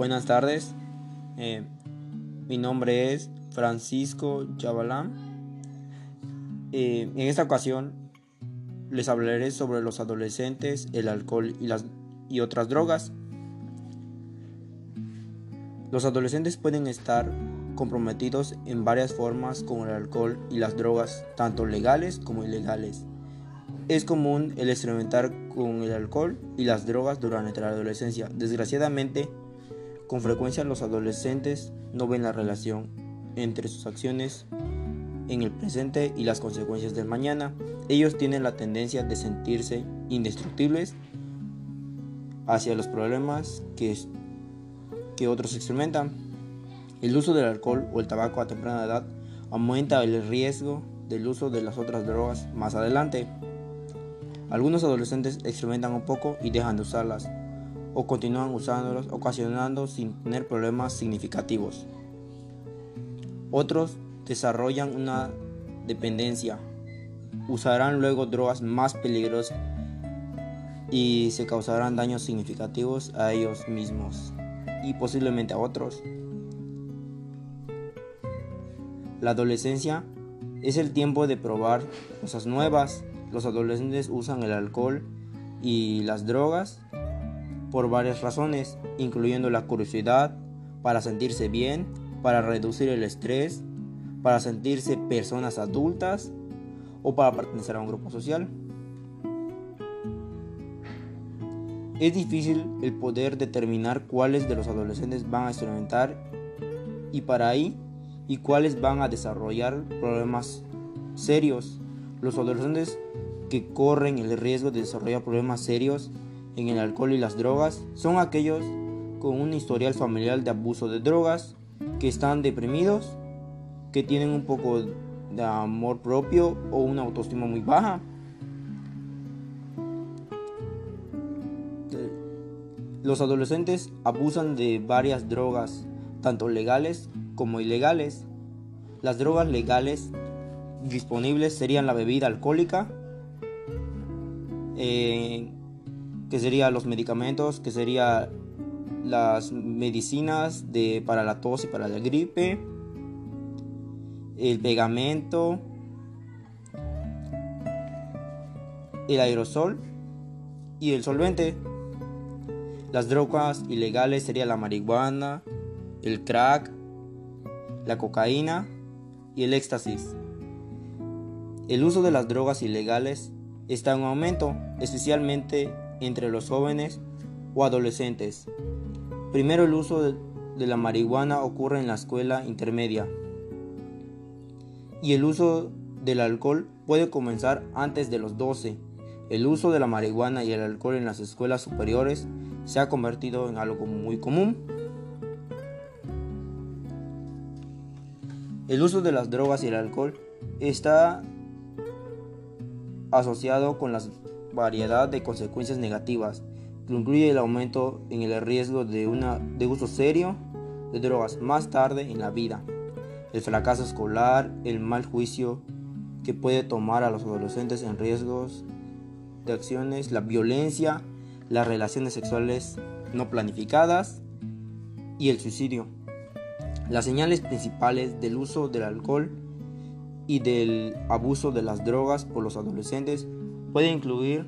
Buenas tardes, eh, mi nombre es Francisco Chavalán. Eh, en esta ocasión les hablaré sobre los adolescentes, el alcohol y, las, y otras drogas. Los adolescentes pueden estar comprometidos en varias formas con el alcohol y las drogas, tanto legales como ilegales. Es común el experimentar con el alcohol y las drogas durante la adolescencia. Desgraciadamente, con frecuencia los adolescentes no ven la relación entre sus acciones en el presente y las consecuencias del mañana. Ellos tienen la tendencia de sentirse indestructibles hacia los problemas que, que otros experimentan. El uso del alcohol o el tabaco a temprana edad aumenta el riesgo del uso de las otras drogas más adelante. Algunos adolescentes experimentan un poco y dejan de usarlas, o continúan usándolas, ocasionando sin tener problemas significativos. Otros desarrollan una dependencia, usarán luego drogas más peligrosas y se causarán daños significativos a ellos mismos y posiblemente a otros. La adolescencia es el tiempo de probar cosas nuevas, los adolescentes usan el alcohol y las drogas por varias razones, incluyendo la curiosidad, para sentirse bien, para reducir el estrés, para sentirse personas adultas o para pertenecer a un grupo social. Es difícil el poder determinar cuáles de los adolescentes van a experimentar y para ahí y cuáles van a desarrollar problemas serios. Los adolescentes que corren el riesgo de desarrollar problemas serios en el alcohol y las drogas son aquellos con un historial familiar de abuso de drogas, que están deprimidos, que tienen un poco de amor propio o una autoestima muy baja. Los adolescentes abusan de varias drogas, tanto legales como ilegales. Las drogas legales disponibles serían la bebida alcohólica, eh, que serían los medicamentos, que serían las medicinas de, para la tos y para la gripe, el pegamento, el aerosol y el solvente. Las drogas ilegales serían la marihuana, el crack, la cocaína y el éxtasis. El uso de las drogas ilegales está en aumento, especialmente entre los jóvenes o adolescentes. Primero el uso de la marihuana ocurre en la escuela intermedia y el uso del alcohol puede comenzar antes de los 12. El uso de la marihuana y el alcohol en las escuelas superiores se ha convertido en algo muy común. El uso de las drogas y el alcohol está asociado con la variedad de consecuencias negativas, que incluye el aumento en el riesgo de, una, de uso serio de drogas más tarde en la vida, el fracaso escolar, el mal juicio que puede tomar a los adolescentes en riesgos de acciones, la violencia, las relaciones sexuales no planificadas y el suicidio. Las señales principales del uso del alcohol y del abuso de las drogas por los adolescentes puede incluir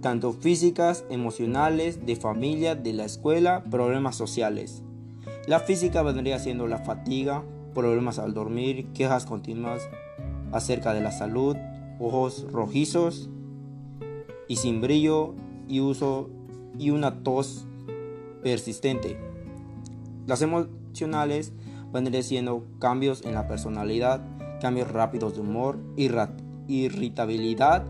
tanto físicas, emocionales, de familia, de la escuela, problemas sociales. La física vendría siendo la fatiga, problemas al dormir, quejas continuas acerca de la salud, ojos rojizos y sin brillo y uso y una tos persistente. Las emocionales vendrían siendo cambios en la personalidad, cambios rápidos de humor, irritabilidad,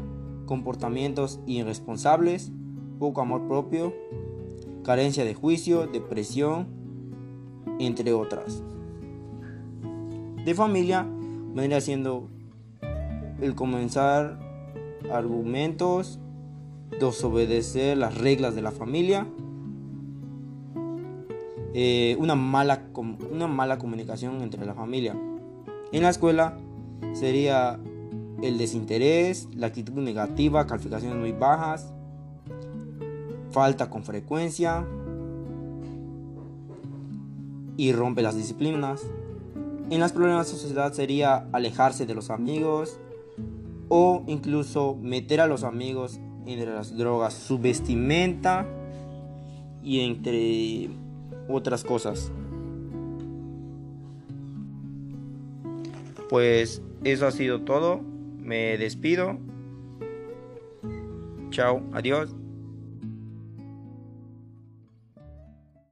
comportamientos irresponsables, poco amor propio, carencia de juicio, depresión, entre otras. De familia vendría siendo el comenzar argumentos, desobedecer las reglas de la familia, eh, una, mala, una mala comunicación entre la familia. En la escuela sería el desinterés, la actitud negativa, calificaciones muy bajas, falta con frecuencia y rompe las disciplinas. En las problemas de sociedad sería alejarse de los amigos o incluso meter a los amigos en las drogas, su vestimenta y entre otras cosas. Pues eso ha sido todo. Me despido. Chao, adiós.